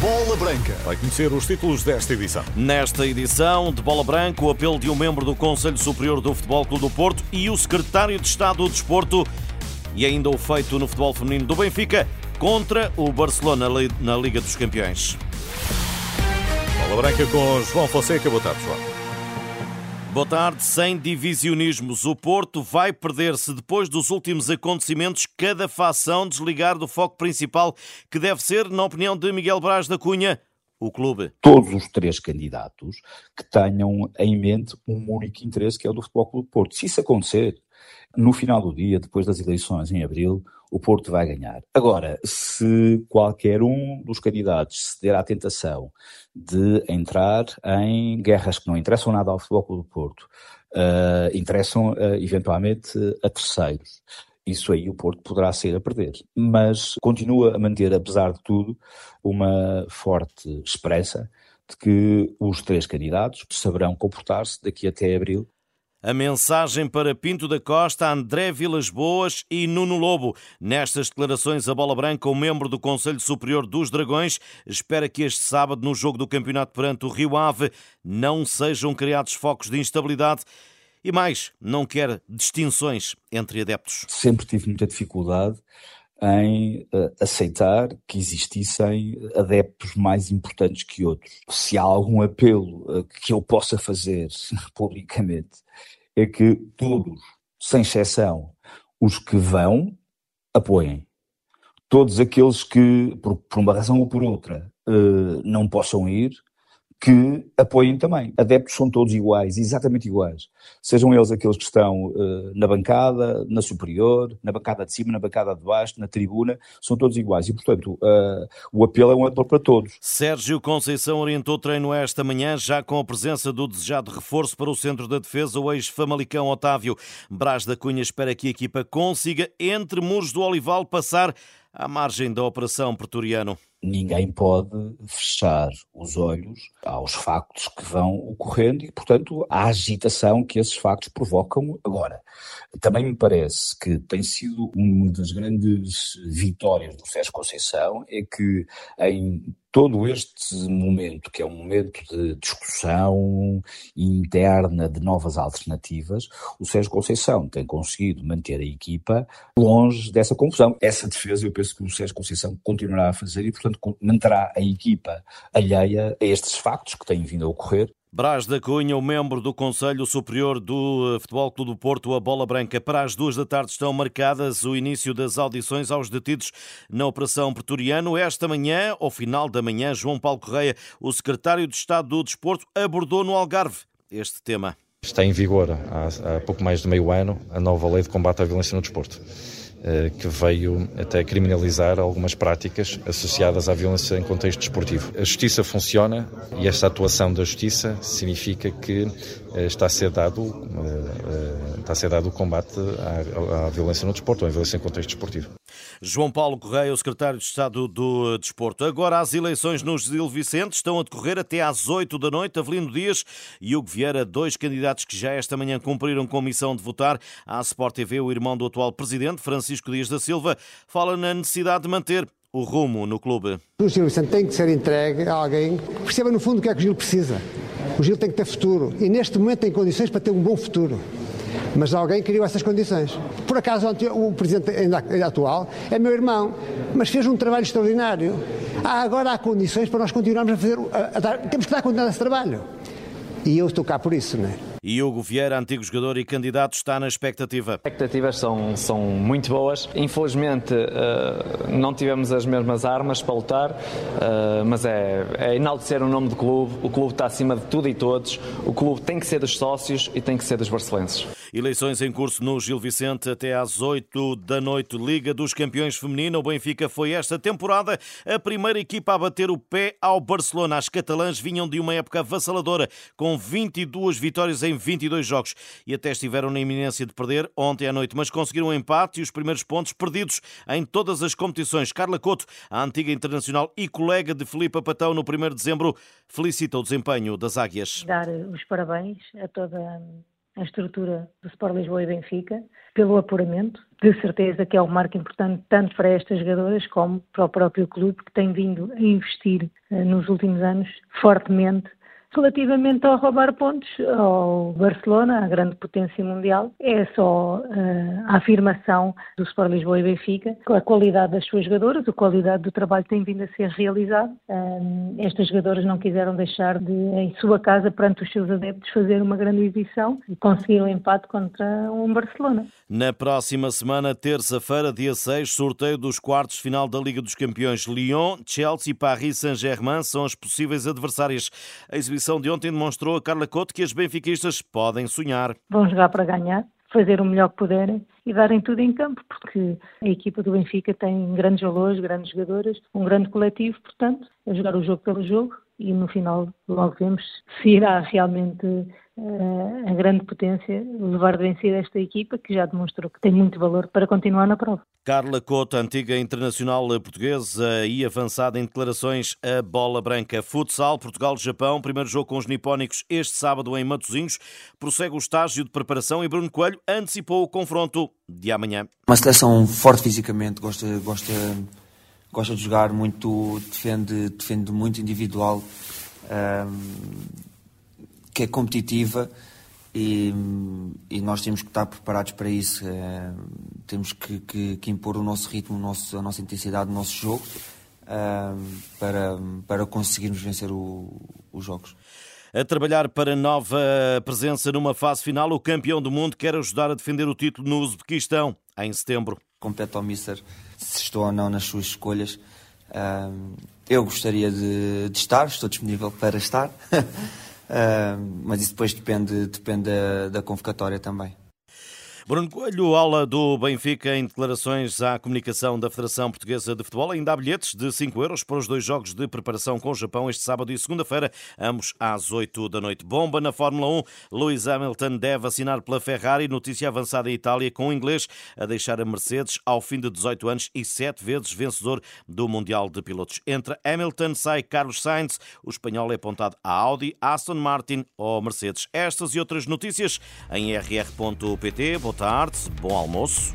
Bola Branca. Vai conhecer os títulos desta edição. Nesta edição de Bola Branca, o apelo de um membro do Conselho Superior do Futebol Clube do Porto e o secretário de Estado do Desporto e ainda o feito no futebol feminino do Benfica contra o Barcelona na Liga dos Campeões. Bola Branca com João Fonseca. Boa tarde, João. Boa tarde. Sem divisionismos, o Porto vai perder-se depois dos últimos acontecimentos cada facção desligar do foco principal, que deve ser, na opinião de Miguel Braz da Cunha, o clube. Todos os três candidatos que tenham em mente um único interesse, que é o do Futebol Clube Porto. Se isso acontecer, no final do dia, depois das eleições em abril, o Porto vai ganhar. Agora, se qualquer um dos candidatos ceder à tentação de entrar em guerras que não interessam nada ao Futebol do Porto, uh, interessam uh, eventualmente a terceiros, isso aí o Porto poderá ser a perder. Mas continua a manter, apesar de tudo, uma forte esperança de que os três candidatos saberão comportar-se daqui até abril a mensagem para Pinto da Costa, André Vilas Boas e Nuno Lobo. Nestas declarações, a Bola Branca, o membro do Conselho Superior dos Dragões, espera que este sábado, no jogo do campeonato perante o Rio Ave, não sejam criados focos de instabilidade e mais, não quer distinções entre adeptos. Sempre tive muita dificuldade em uh, aceitar que existissem adeptos mais importantes que outros. Se há algum apelo uh, que eu possa fazer publicamente, é que todos, sem exceção, os que vão, apoiem. Todos aqueles que, por, por uma razão ou por outra, uh, não possam ir, que apoiem também. Adeptos são todos iguais, exatamente iguais. Sejam eles aqueles que estão uh, na bancada, na superior, na bancada de cima, na bancada de baixo, na tribuna, são todos iguais. E, portanto, uh, o apelo é um apelo para todos. Sérgio Conceição orientou treino esta manhã, já com a presença do desejado reforço para o centro da defesa, o ex-famalicão Otávio. Brás da Cunha espera que a equipa consiga, entre muros do Olival, passar à margem da Operação Pretoriano ninguém pode fechar os olhos aos factos que vão ocorrendo e, portanto, à agitação que esses factos provocam agora. Também me parece que tem sido uma das grandes vitórias do Sérgio Conceição é que em todo este momento, que é um momento de discussão interna de novas alternativas, o Sérgio Conceição tem conseguido manter a equipa longe dessa confusão. Essa defesa eu penso que o Sérgio Conceição continuará a fazer e, portanto, manterá a equipa alheia a estes factos que têm vindo a ocorrer Brás da Cunha, o membro do Conselho Superior do eh, Futebol Clube do Porto, a Bola Branca. Para as duas da tarde estão marcadas o início das audições aos detidos na Operação Pretoriano. Esta manhã, ao final da manhã, João Paulo Correia, o secretário de Estado do Desporto, abordou no Algarve este tema. Está em vigor há, há pouco mais de meio ano a nova lei de combate à violência no desporto. Eh, que veio até criminalizar algumas práticas associadas à violência em contexto desportivo. A justiça funciona e esta atuação da justiça significa que eh, está a ser dado, eh, está a ser dado o combate à, à violência no desporto, à violência em contexto desportivo. João Paulo Correia, o secretário de Estado do Desporto. Agora as eleições no Gil Vicente estão a decorrer até às 8 da noite. Avelino Dias e Hugo Vieira, dois candidatos que já esta manhã cumpriram com missão de votar. À Sport TV, o irmão do atual presidente, Francisco Dias da Silva, fala na necessidade de manter o rumo no clube. O Gil Vicente tem que ser entregue a alguém que perceba no fundo o que é que o Gil precisa. O Gil tem que ter futuro e neste momento tem condições para ter um bom futuro. Mas alguém criou essas condições. Por acaso, o presidente atual é meu irmão, mas fez um trabalho extraordinário. Ah, agora há condições para nós continuarmos a fazer. A, a dar, temos que dar continuidade a esse trabalho. E eu estou cá por isso, não é? E Hugo Vieira, antigo jogador e candidato, está na expectativa. As expectativas são, são muito boas. Infelizmente, uh, não tivemos as mesmas armas para lutar, uh, mas é, é enaltecer o nome do clube. O clube está acima de tudo e todos. O clube tem que ser dos sócios e tem que ser dos barcelenses. Eleições em curso no Gil Vicente até às 8 da noite. Liga dos Campeões Feminina. O Benfica foi esta temporada a primeira equipa a bater o pé ao Barcelona. As catalãs vinham de uma época avassaladora, com 22 vitórias em 22 jogos e até estiveram na iminência de perder ontem à noite, mas conseguiram um empate e os primeiros pontos perdidos em todas as competições. Carla Couto, a antiga internacional e colega de Filipe Patão no 1 de dezembro, felicita o desempenho das Águias. Dar os parabéns a toda a estrutura do Sport Lisboa e Benfica, pelo apuramento. De certeza que é um marco importante tanto para estas jogadoras como para o próprio clube, que tem vindo a investir eh, nos últimos anos fortemente Relativamente ao roubar pontos ao Barcelona, a grande potência mundial, é só uh, a afirmação do Sport Lisboa e Benfica, a qualidade das suas jogadoras, a qualidade do trabalho que tem vindo a ser realizado. Eh, estas jogadoras não quiseram deixar de, em sua casa, perante os seus adeptos, fazer uma grande exibição e conseguir um empate contra um Barcelona. Na próxima semana, terça-feira, dia 6, sorteio dos quartos final da Liga dos Campeões. Lyon, Chelsea e Paris Saint-Germain são as possíveis adversárias. A exibição de ontem demonstrou a Carla Couto que as benfiquistas podem sonhar. Vão jogar para ganhar, fazer o melhor que puderem e darem tudo em campo, porque a equipa do Benfica tem grandes valores, grandes jogadoras, um grande coletivo, portanto, é jogar o jogo pelo jogo e no final logo vemos se irá realmente uh, a grande potência levar de vencida esta equipa que já demonstrou que tem muito valor para continuar na prova. Carla Cota, antiga internacional portuguesa e avançada em declarações a bola branca. Futsal, Portugal-Japão, primeiro jogo com os nipónicos este sábado em Matosinhos. Prossegue o estágio de preparação e Bruno Coelho antecipou o confronto de amanhã. Uma seleção forte fisicamente, gosta, gosta gosta de jogar muito, defende, defende muito individual, um, que é competitiva e, e, nós temos que estar preparados para isso. Uh, temos que, que, que, impor o nosso ritmo, o nosso, a nossa intensidade, o nosso jogo uh, para, para conseguirmos vencer o, os jogos. A trabalhar para nova presença numa fase final, o campeão do mundo quer ajudar a defender o título no Uzbequistão em setembro compete ao Mister se estou ou não nas suas escolhas. eu gostaria de, de, estar, estou disponível para estar, mas isso depois depende, depende da, da convocatória também. Bruno Coelho, aula do Benfica em declarações à comunicação da Federação Portuguesa de Futebol. Ainda há bilhetes de 5 euros para os dois jogos de preparação com o Japão este sábado e segunda-feira, ambos às 8 da noite. Bomba na Fórmula 1. Lewis Hamilton deve assinar pela Ferrari. Notícia avançada em Itália com o inglês a deixar a Mercedes ao fim de 18 anos e 7 vezes vencedor do Mundial de Pilotos. Entre Hamilton sai Carlos Sainz. O espanhol é apontado a Audi, Aston Martin ou Mercedes. Estas e outras notícias em rr.pt tarde, bom almoço.